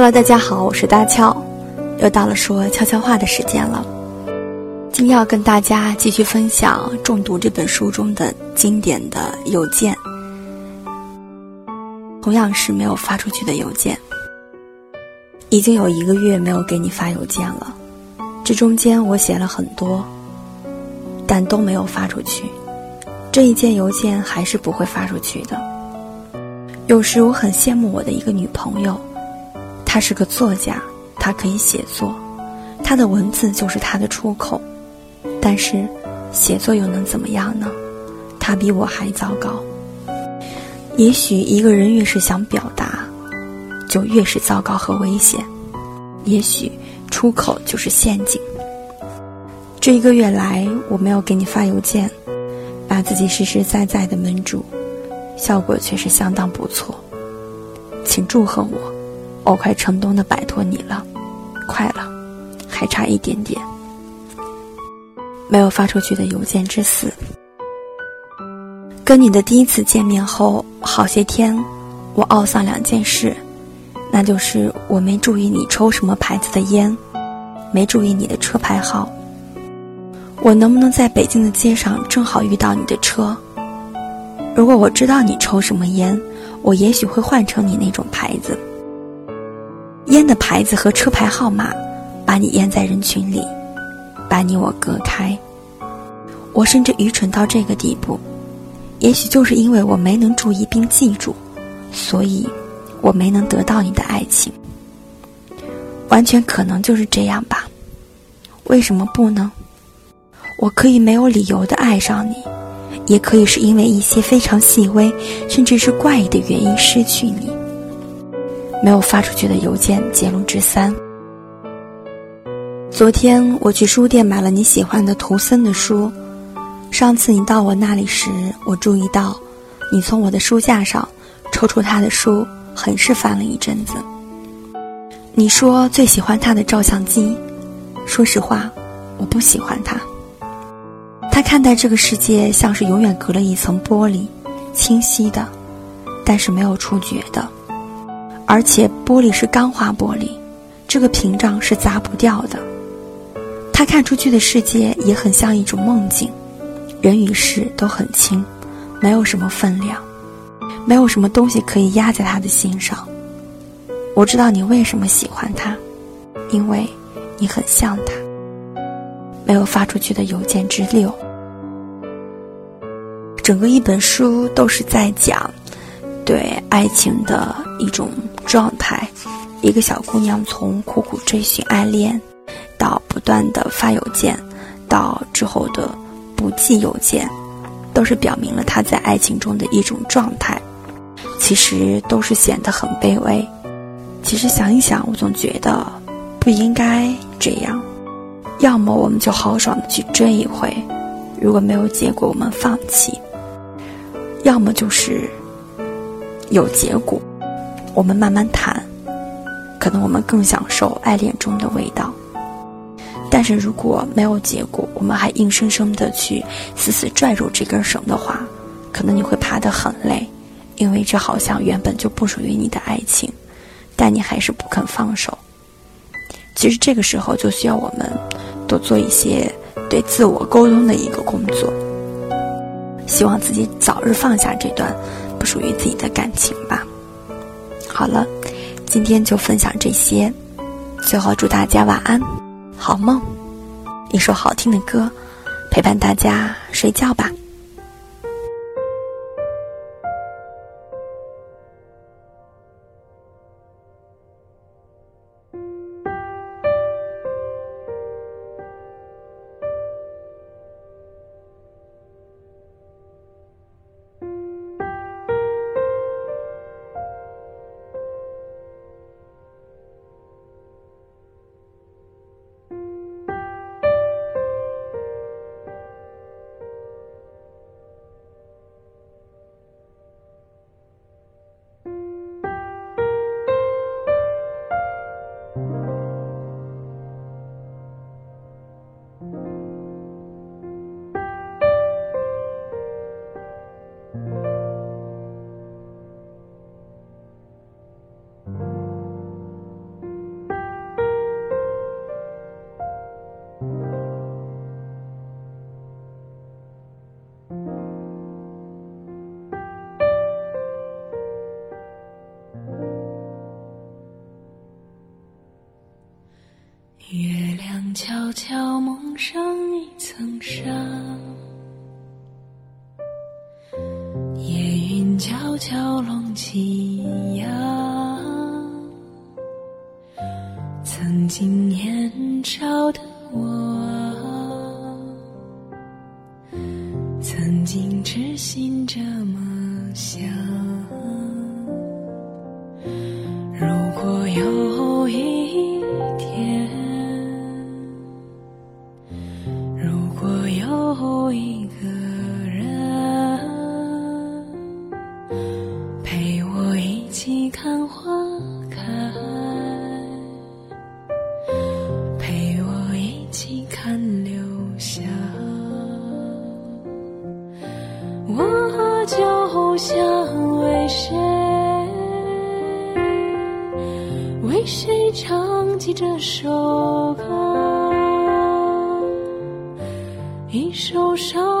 Hello，大家好，我是大俏，又到了说悄悄话的时间了。今天要跟大家继续分享《中毒》这本书中的经典的邮件，同样是没有发出去的邮件。已经有一个月没有给你发邮件了，这中间我写了很多，但都没有发出去。这一件邮件还是不会发出去的。有时我很羡慕我的一个女朋友。他是个作家，他可以写作，他的文字就是他的出口。但是，写作又能怎么样呢？他比我还糟糕。也许一个人越是想表达，就越是糟糕和危险。也许出口就是陷阱。这一个月来，我没有给你发邮件，把自己实实在在的闷住，效果却是相当不错。请祝贺我。我快成功的摆脱你了，快了，还差一点点。没有发出去的邮件之四。跟你的第一次见面后好些天，我懊丧两件事，那就是我没注意你抽什么牌子的烟，没注意你的车牌号。我能不能在北京的街上正好遇到你的车？如果我知道你抽什么烟，我也许会换成你那种牌子。烟的牌子和车牌号码，把你淹在人群里，把你我隔开。我甚至愚蠢到这个地步，也许就是因为我没能注意并记住，所以我没能得到你的爱情。完全可能就是这样吧？为什么不呢？我可以没有理由的爱上你，也可以是因为一些非常细微，甚至是怪异的原因失去你。没有发出去的邮件，结论之三。昨天我去书店买了你喜欢的图森的书。上次你到我那里时，我注意到，你从我的书架上抽出他的书，很是翻了一阵子。你说最喜欢他的照相机，说实话，我不喜欢他。他看待这个世界像是永远隔了一层玻璃，清晰的，但是没有触觉的。而且玻璃是钢化玻璃，这个屏障是砸不掉的。他看出去的世界也很像一种梦境，人与事都很轻，没有什么分量，没有什么东西可以压在他的心上。我知道你为什么喜欢他，因为你很像他。没有发出去的邮件之六，整个一本书都是在讲对爱情的一种。状态，一个小姑娘从苦苦追寻爱恋，到不断的发邮件，到之后的不寄邮件，都是表明了她在爱情中的一种状态。其实都是显得很卑微。其实想一想，我总觉得不应该这样。要么我们就豪爽的去追一回，如果没有结果，我们放弃；要么就是有结果。我们慢慢谈，可能我们更享受爱恋中的味道。但是如果没有结果，我们还硬生生的去死死拽住这根绳的话，可能你会爬得很累，因为这好像原本就不属于你的爱情，但你还是不肯放手。其实这个时候就需要我们多做一些对自我沟通的一个工作，希望自己早日放下这段不属于自己的感情吧。好了，今天就分享这些。最后祝大家晚安，好梦。一首好听的歌，陪伴大家睡觉吧。月亮悄悄蒙上一层纱，夜云悄悄拢起呀。曾经年少的我，曾经痴心这么想。想为谁？为谁唱起这首歌？一首伤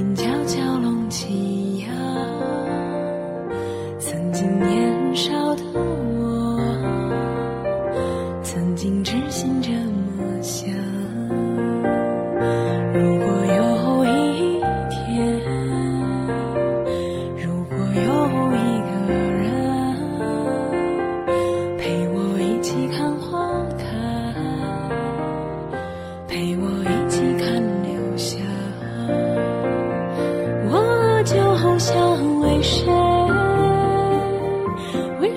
云悄悄隆起呀。曾经年少的我，曾经痴心这么想。如果有一天，如果有一个人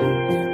嗯。